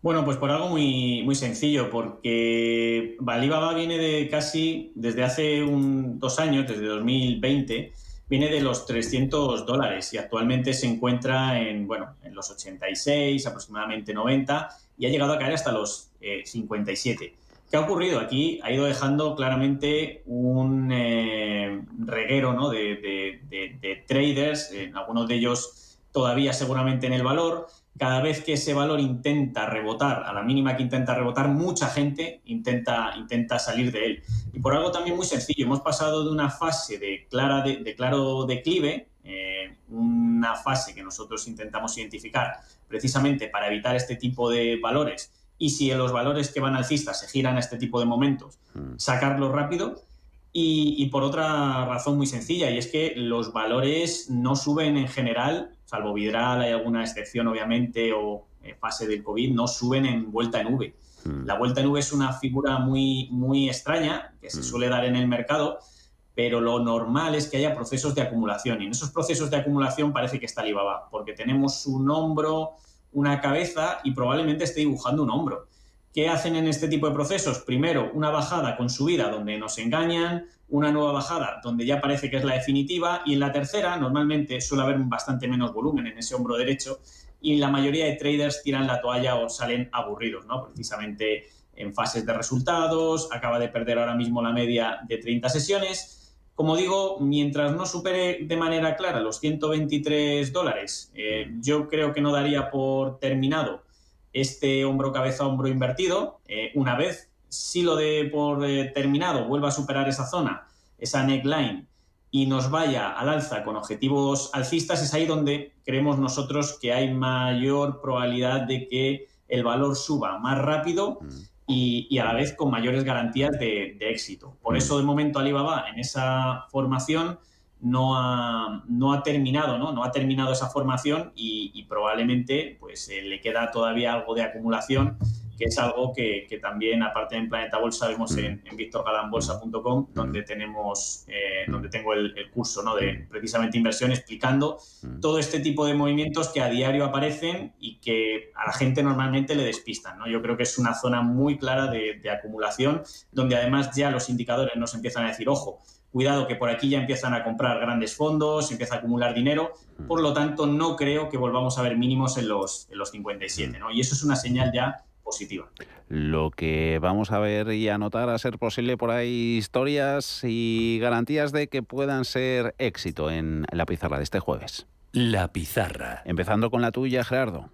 Speaker 8: Bueno, pues por algo muy, muy sencillo, porque Alibaba viene de casi desde hace un, dos años, desde 2020, viene de los 300 dólares y actualmente se encuentra en, bueno, en los 86, aproximadamente 90 y ha llegado a caer hasta los 57. Eh, ¿Qué ha ocurrido? Aquí ha ido dejando claramente un eh, reguero ¿no? de, de, traders, eh, algunos de ellos todavía seguramente en el valor, cada vez que ese valor intenta rebotar, a la mínima que intenta rebotar, mucha gente intenta, intenta salir de él. Y por algo también muy sencillo, hemos pasado de una fase de, clara de, claro declive, eh, una fase que nosotros intentamos identificar precisamente para evitar este tipo de valores, y si en los valores que van alcistas se giran a este tipo de momentos, mm. sacarlos rápido. Y, y por otra razón muy sencilla, y es que los valores no suben en general salvo Vidral, hay alguna excepción obviamente, o en fase del COVID, no suben en vuelta en V. Hmm. La vuelta en V es una figura muy, muy extraña que se hmm. suele dar en el mercado, pero lo normal es que haya procesos de acumulación. Y en esos procesos de acumulación parece que está Alibaba, porque tenemos un hombro, una cabeza y probablemente esté dibujando un hombro. ¿Qué hacen en este tipo de procesos? Primero, una bajada con subida donde nos engañan, una nueva bajada donde ya parece que es la definitiva y en la tercera normalmente suele haber bastante menos volumen en ese hombro derecho y la mayoría de traders tiran la toalla o salen aburridos, ¿no? Precisamente en fases de resultados, acaba de perder ahora mismo la media de 30 sesiones. Como digo, mientras no supere de manera clara los 123 dólares, eh, yo creo que no daría por terminado este hombro cabeza hombro invertido eh, una vez si lo de por eh, terminado vuelva a superar esa zona, esa neckline, y nos vaya al alza con objetivos alcistas, es ahí donde creemos nosotros que hay mayor probabilidad de que el valor suba más rápido mm. y, a la vez con mayores garantías de, éxito. Por mm. eso, de momento, Alibaba en esa formación no ha, no ha terminado, ¿no? No ha terminado esa formación y, probablemente pues, eh, le queda todavía algo de acumulación que es algo que, también, aparte en Planeta Bolsa, vemos en, en victorgalanbolsa.com, donde tenemos, eh, donde tengo el, curso ¿no? de precisamente inversión explicando todo este tipo de movimientos que a diario aparecen y que a la gente normalmente le despistan. ¿no? Yo creo que es una zona muy clara de, de acumulación, donde además ya los indicadores nos empiezan a decir, ojo, cuidado que por aquí ya empiezan a comprar grandes fondos, empieza a acumular dinero, por lo tanto no creo que volvamos a ver mínimos en los, en los 57, ¿no? Y eso es una señal ya positiva.
Speaker 4: Lo que vamos a ver y anotar a ser posible por ahí historias y garantías de que puedan ser éxito en la pizarra de este jueves.
Speaker 2: La pizarra.
Speaker 4: Empezando con la tuya, Gerardo.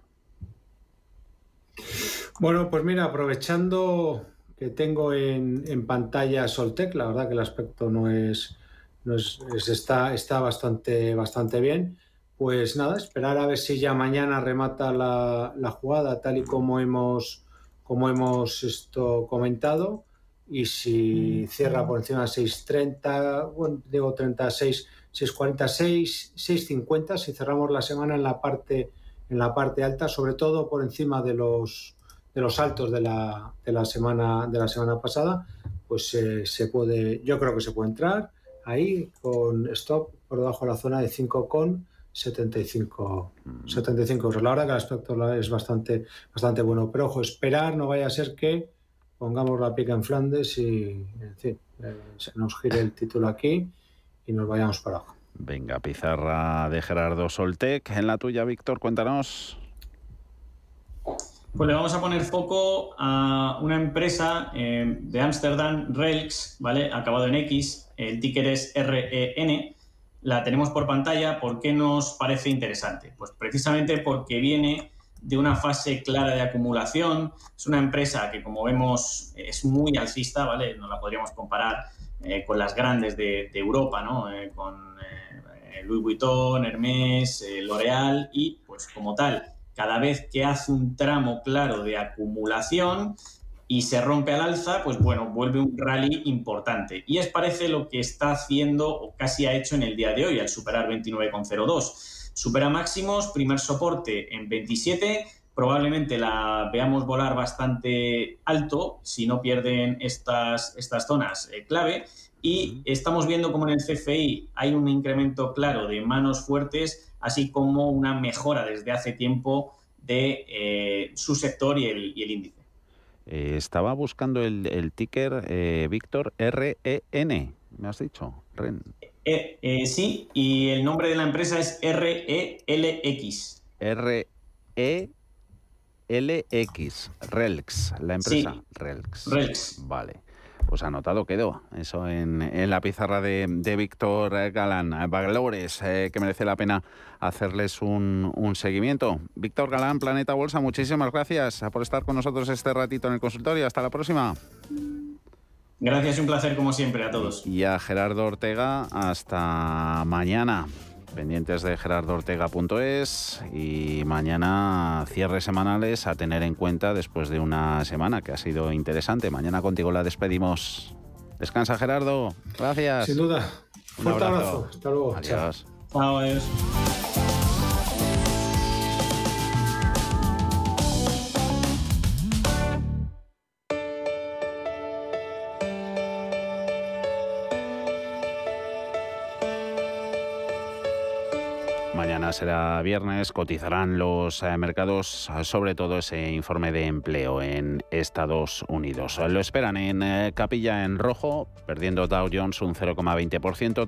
Speaker 7: Bueno, pues mira, aprovechando que tengo en, pantalla Soltec, la verdad que el aspecto no es, no es, está, está bastante, bastante bien. Pues nada, esperar a ver si ya mañana remata la, la jugada tal y como hemos, como hemos esto comentado. Y si cierra por encima de 6.30, bueno, digo 36, 6.46, 6.50, si cerramos la semana en la parte en la parte alta, sobre todo por encima de los de los altos de la, de la semana de la semana pasada, pues eh, se puede, yo creo que se puede entrar ahí con stop por debajo de la zona de 5 con 75, 75 euros. La verdad que el aspecto es bastante, bastante bueno. Pero ojo, esperar, no vaya a ser que pongamos la pica en Flandes y, en fin, eh, se nos gire el título aquí y nos vayamos para abajo.
Speaker 4: Venga, pizarra de Gerardo Soltec. En la tuya, Víctor, cuéntanos.
Speaker 8: Pues le vamos a poner foco a una empresa eh, de Amsterdam, Relx, ¿vale? Acabado en X, el ticker es REN la tenemos por pantalla. ¿Por qué nos parece interesante? Pues precisamente porque viene de una fase clara de acumulación. Es una empresa que, como vemos, es muy alcista, ¿vale? No la podríamos comparar eh, con las grandes de, Europa, ¿no? Eh, con eh, Louis Vuitton, Hermès, L'Oréal y, pues, como tal, cada vez que hace un tramo claro de acumulación, y se rompe al alza, pues bueno, vuelve un rally importante. Y es parece lo que está haciendo o casi ha hecho en el día de hoy al superar 29,02. Supera máximos, primer soporte en 27, probablemente la veamos volar bastante alto si no pierden estas, estas zonas eh, clave. Y estamos viendo como en el CFI hay un incremento claro de manos fuertes, así como una mejora desde hace tiempo de eh, su sector y el, y el índice.
Speaker 4: Eh, estaba buscando el, ticker, eh, Víctor, R-E-N, me has dicho, REN.
Speaker 8: Eh, sí, y el nombre de la empresa es R-E-L-X.
Speaker 4: R-E-L-X, RELX, la empresa. Sí. RELX.
Speaker 8: RELX.
Speaker 4: Vale pues anotado quedó. Eso en, la pizarra de, Víctor Galán. Valores eh, que merece la pena hacerles un, seguimiento. Víctor Galán, Planeta Bolsa, muchísimas gracias por estar con nosotros este ratito en el consultorio. Hasta la próxima.
Speaker 8: Gracias, un placer como siempre a todos.
Speaker 4: Y a Gerardo Ortega, hasta mañana pendientes de gerardoortega.es y mañana cierres semanales a tener en cuenta después de una semana que ha sido interesante. Mañana contigo la despedimos. Descansa Gerardo, gracias.
Speaker 7: Sin duda. Un Fuerte abrazo. Hasta luego.
Speaker 4: Adiós.
Speaker 8: Chao, adiós.
Speaker 4: Será viernes, cotizarán los eh, mercados, sobre todo ese informe de empleo en Estados Unidos. Lo esperan en eh, capilla en rojo, perdiendo Dow Jones un 0,20%,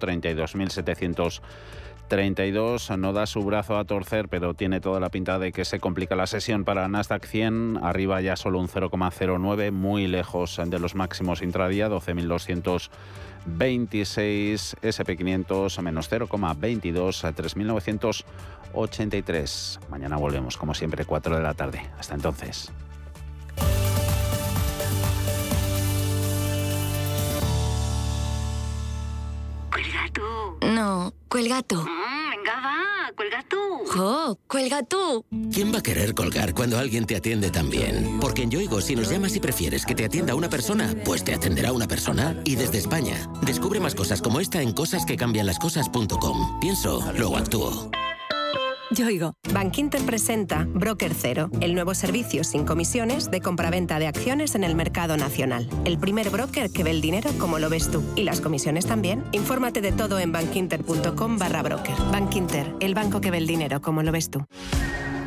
Speaker 4: 32.732. No da su brazo a torcer, pero tiene toda la pinta de que se complica la sesión para Nasdaq 100. Arriba ya solo un 0,09, muy lejos de los máximos intradía, 12.200. 26, SP500 menos 0,22 a 3.983. Mañana volvemos, como siempre, 4 de la tarde. Hasta entonces.
Speaker 12: Cuelga tú.
Speaker 13: No, cuelga tú.
Speaker 12: Mm, venga, va, cuelga tú.
Speaker 13: ¡Jo! ¡Cuelga tú!
Speaker 14: ¿Quién va a querer colgar cuando alguien te atiende tan bien? Porque en Yoigo, si nos llamas y prefieres que te atienda una persona, pues te atenderá una persona. Y desde España, descubre más cosas como esta en cosasquecambianlascosas.com. Pienso, luego actúo.
Speaker 15: Yo oigo. Bankinter presenta Broker Cero, el nuevo servicio sin comisiones de compraventa de acciones en el mercado nacional. El primer broker que ve el dinero como lo ves tú. Y las comisiones también. Infórmate de todo en bankinter.com barra broker. Bankinter, el banco que ve el dinero como lo ves tú.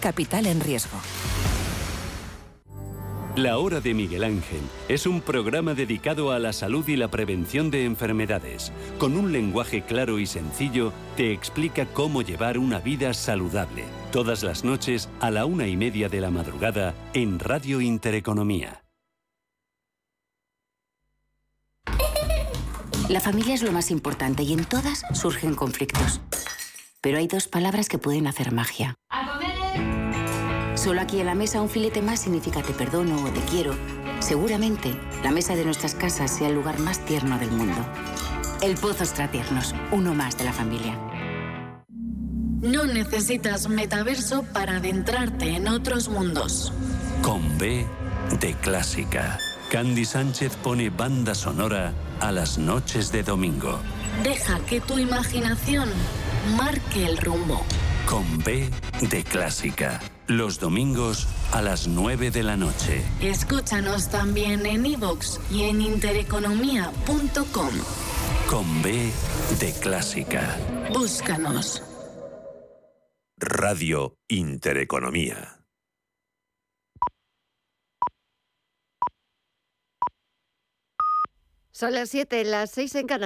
Speaker 16: Capital en riesgo.
Speaker 2: La Hora de Miguel Ángel es un programa dedicado a la salud y la prevención de enfermedades. Con un lenguaje claro y sencillo, te explica cómo llevar una vida saludable. Todas las noches a la una y media de la madrugada en Radio Intereconomía.
Speaker 17: La familia es lo más importante y en todas surgen conflictos. Pero hay dos palabras que pueden hacer magia. Solo aquí en la mesa un filete más significa te perdono o te quiero. Seguramente la mesa de nuestras casas sea el lugar más tierno del mundo. El Pozo Tiernos, uno más de la familia.
Speaker 18: No necesitas metaverso para adentrarte en otros mundos.
Speaker 2: Con B de clásica. Candy Sánchez pone banda sonora a las noches de domingo.
Speaker 18: Deja que tu imaginación marque el rumbo.
Speaker 2: Con B de clásica los domingos a las 9 de la noche.
Speaker 18: Escúchanos también en iVoox y en intereconomía.com.
Speaker 2: Con B de Clásica.
Speaker 18: Búscanos.
Speaker 19: Radio Intereconomía.
Speaker 20: Son las 7, las 6 en Canadá.